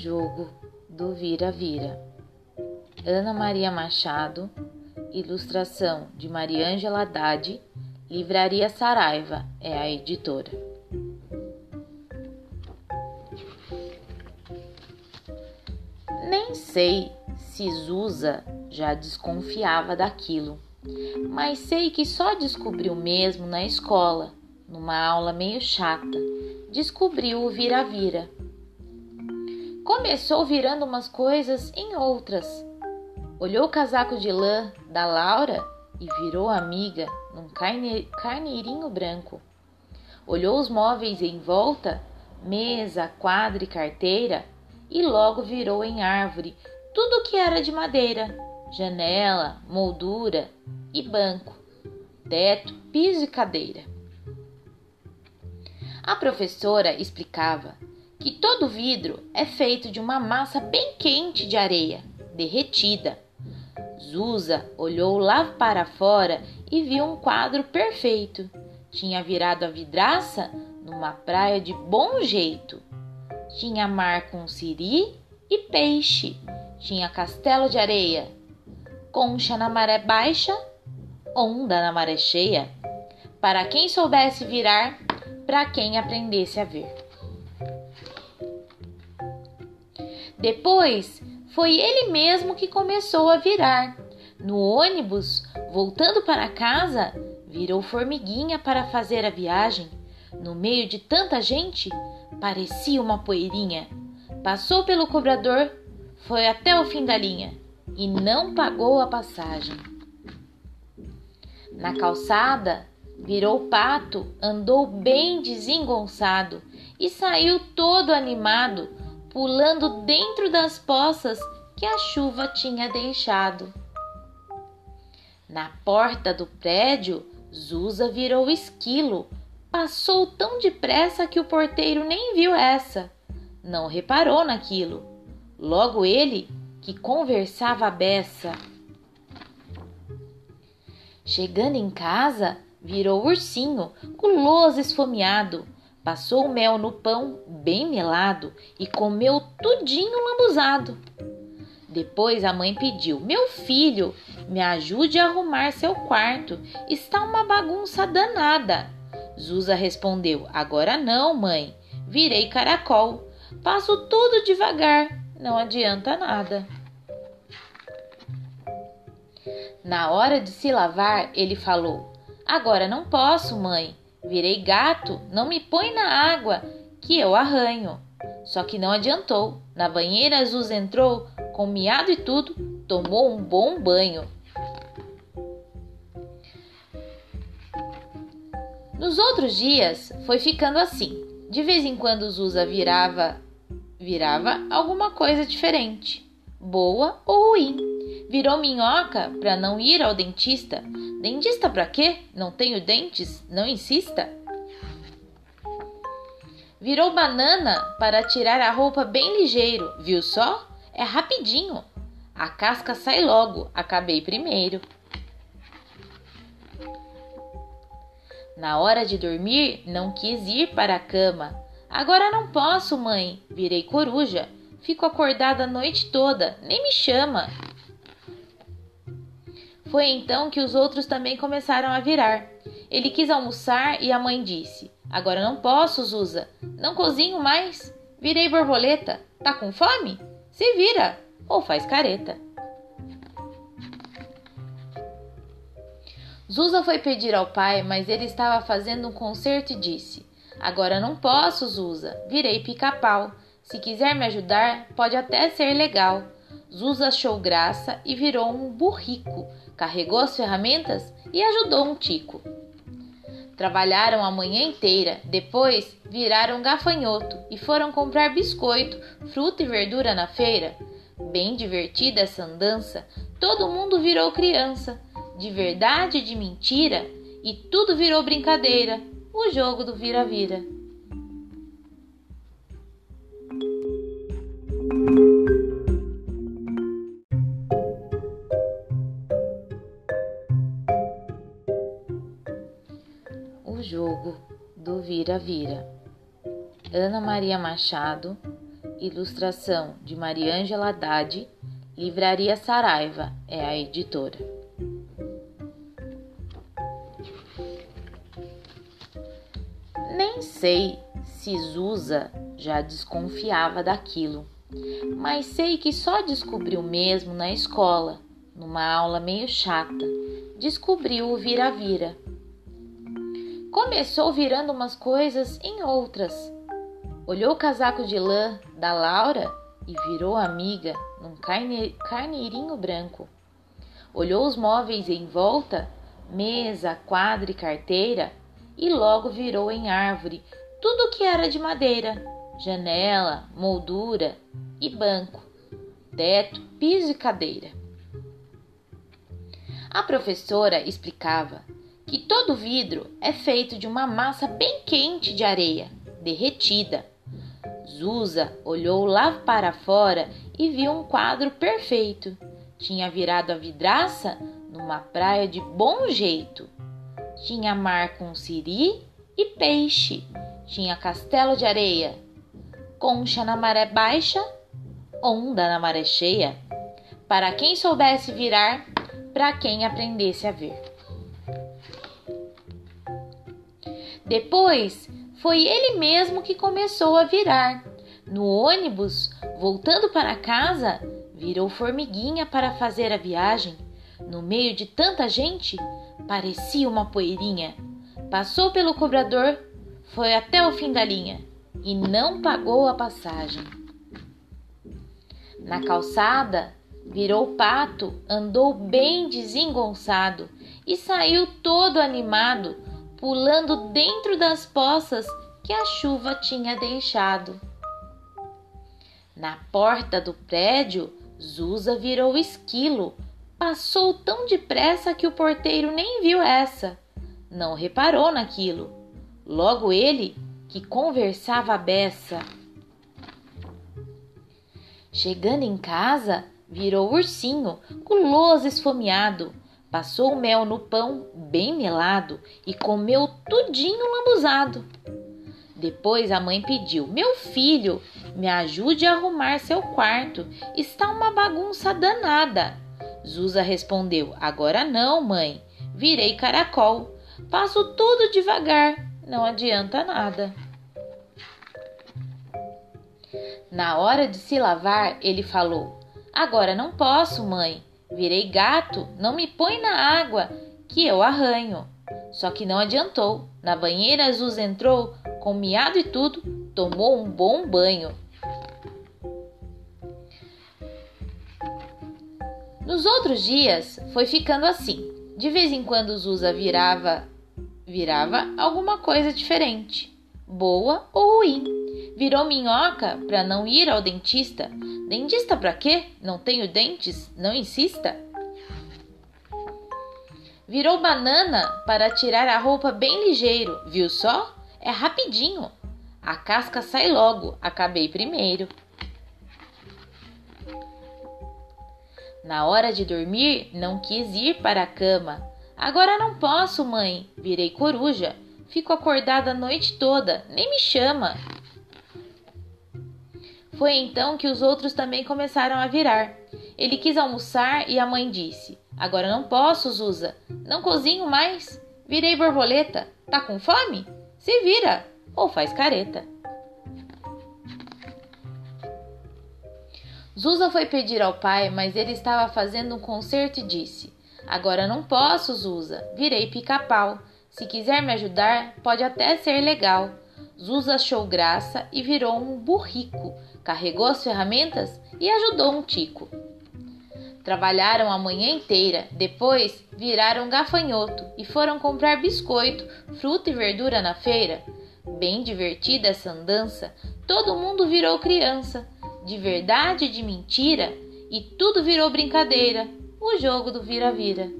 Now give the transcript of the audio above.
jogo do vira-vira. Ana Maria Machado, ilustração de Mariângela Haddad, Livraria Saraiva é a editora. Nem sei se Zusa já desconfiava daquilo, mas sei que só descobriu mesmo na escola, numa aula meio chata. Descobriu o vira-vira Começou virando umas coisas em outras. Olhou o casaco de lã da Laura e virou amiga num carneirinho branco. Olhou os móveis em volta, mesa, quadra e carteira, e logo virou em árvore tudo que era de madeira, janela, moldura e banco, teto, piso e cadeira. A professora explicava que todo vidro é feito de uma massa bem quente de areia, derretida. Zusa olhou lá para fora e viu um quadro perfeito. Tinha virado a vidraça numa praia de bom jeito. Tinha mar com siri e peixe. Tinha castelo de areia, concha na maré baixa, onda na maré cheia. Para quem soubesse virar, para quem aprendesse a ver. Depois, foi ele mesmo que começou a virar. No ônibus, voltando para casa, virou formiguinha para fazer a viagem. No meio de tanta gente, parecia uma poeirinha. Passou pelo cobrador, foi até o fim da linha e não pagou a passagem. Na calçada, virou pato, andou bem desengonçado e saiu todo animado pulando dentro das poças que a chuva tinha deixado. Na porta do prédio, Zusa virou esquilo. Passou tão depressa que o porteiro nem viu essa. Não reparou naquilo. Logo ele, que conversava a beça. Chegando em casa, virou ursinho, guloso esfomeado Passou o mel no pão bem melado e comeu tudinho lambuzado. Depois a mãe pediu: Meu filho, me ajude a arrumar seu quarto. Está uma bagunça danada. Zusa respondeu: Agora não, mãe. Virei caracol. Faço tudo devagar. Não adianta nada. Na hora de se lavar, ele falou: Agora não posso, mãe. Virei gato, não me põe na água, que eu arranho. Só que não adiantou. Na banheira azul entrou, com miado e tudo, tomou um bom banho. Nos outros dias foi ficando assim. De vez em quando Zusa virava virava alguma coisa diferente, boa ou ruim. Virou minhoca para não ir ao dentista, Dentista para quê? Não tenho dentes? Não insista. Virou banana para tirar a roupa bem ligeiro, viu só? É rapidinho. A casca sai logo, acabei primeiro. Na hora de dormir, não quis ir para a cama. Agora não posso, mãe. Virei coruja. Fico acordada a noite toda, nem me chama. Foi então que os outros também começaram a virar. Ele quis almoçar e a mãe disse: Agora não posso, Zusa. Não cozinho mais. Virei borboleta. Tá com fome? Se vira ou faz careta. Zusa foi pedir ao pai, mas ele estava fazendo um concerto e disse: Agora não posso, Zusa. Virei pica-pau. Se quiser me ajudar, pode até ser legal. Zusa achou graça e virou um burrico carregou as ferramentas e ajudou um tico. Trabalharam a manhã inteira, depois viraram gafanhoto e foram comprar biscoito, fruta e verdura na feira. Bem divertida essa andança, todo mundo virou criança, de verdade e de mentira, e tudo virou brincadeira, o jogo do vira-vira. Jogo do vira-vira. Ana Maria Machado, Ilustração de Mariângela Haddad. Livraria Saraiva é a editora. Nem sei se Zusa já desconfiava daquilo, mas sei que só descobriu mesmo na escola, numa aula meio chata. Descobriu o vira-vira. Começou virando umas coisas em outras. Olhou o casaco de lã da Laura e virou amiga num carne, carneirinho branco. Olhou os móveis em volta, mesa, quadra e carteira, e logo virou em árvore tudo que era de madeira, janela, moldura e banco, teto, piso e cadeira. A professora explicava que todo vidro é feito de uma massa bem quente de areia, derretida. Zusa olhou lá para fora e viu um quadro perfeito. Tinha virado a vidraça numa praia de bom jeito. Tinha mar com siri e peixe. Tinha castelo de areia, concha na maré baixa, onda na maré cheia. Para quem soubesse virar, para quem aprendesse a ver. Depois foi ele mesmo que começou a virar. No ônibus, voltando para casa, virou formiguinha para fazer a viagem. No meio de tanta gente, parecia uma poeirinha. Passou pelo cobrador, foi até o fim da linha e não pagou a passagem. Na calçada, virou pato, andou bem desengonçado e saiu todo animado, pulando dentro das poças que a chuva tinha deixado. Na porta do prédio, Zusa virou esquilo. Passou tão depressa que o porteiro nem viu essa. Não reparou naquilo. Logo ele, que conversava a beça. Chegando em casa, virou ursinho, guloso esfomeado. Passou o mel no pão bem melado e comeu tudinho lambuzado. Depois a mãe pediu: Meu filho, me ajude a arrumar seu quarto. Está uma bagunça danada. Zusa respondeu: Agora não, mãe. Virei caracol. Faço tudo devagar. Não adianta nada. Na hora de se lavar, ele falou: Agora não posso, mãe. Virei gato. Não me põe na água, que eu arranho. Só que não adiantou. Na banheira, Zusa entrou com miado e tudo, tomou um bom banho. Nos outros dias foi ficando assim. De vez em quando Zusa virava virava alguma coisa diferente, boa ou ruim. Virou minhoca para não ir ao dentista. Dentista para quê? Não tenho dentes, não insista. Virou banana para tirar a roupa bem ligeiro, viu só? É rapidinho. A casca sai logo, acabei primeiro. Na hora de dormir, não quis ir para a cama. Agora não posso, mãe. Virei coruja. Fico acordada a noite toda, nem me chama. Foi então que os outros também começaram a virar. Ele quis almoçar e a mãe disse: Agora não posso, Zusa. Não cozinho mais. Virei borboleta. Tá com fome? Se vira ou faz careta. Zusa foi pedir ao pai, mas ele estava fazendo um concerto e disse: Agora não posso, Zusa. Virei pica-pau. Se quiser me ajudar, pode até ser legal. Zusa achou graça e virou um burrico. Carregou as ferramentas e ajudou um tico. Trabalharam a manhã inteira, depois viraram gafanhoto e foram comprar biscoito, fruta e verdura na feira. Bem divertida essa andança, todo mundo virou criança, de verdade e de mentira, e tudo virou brincadeira, o jogo do vira-vira.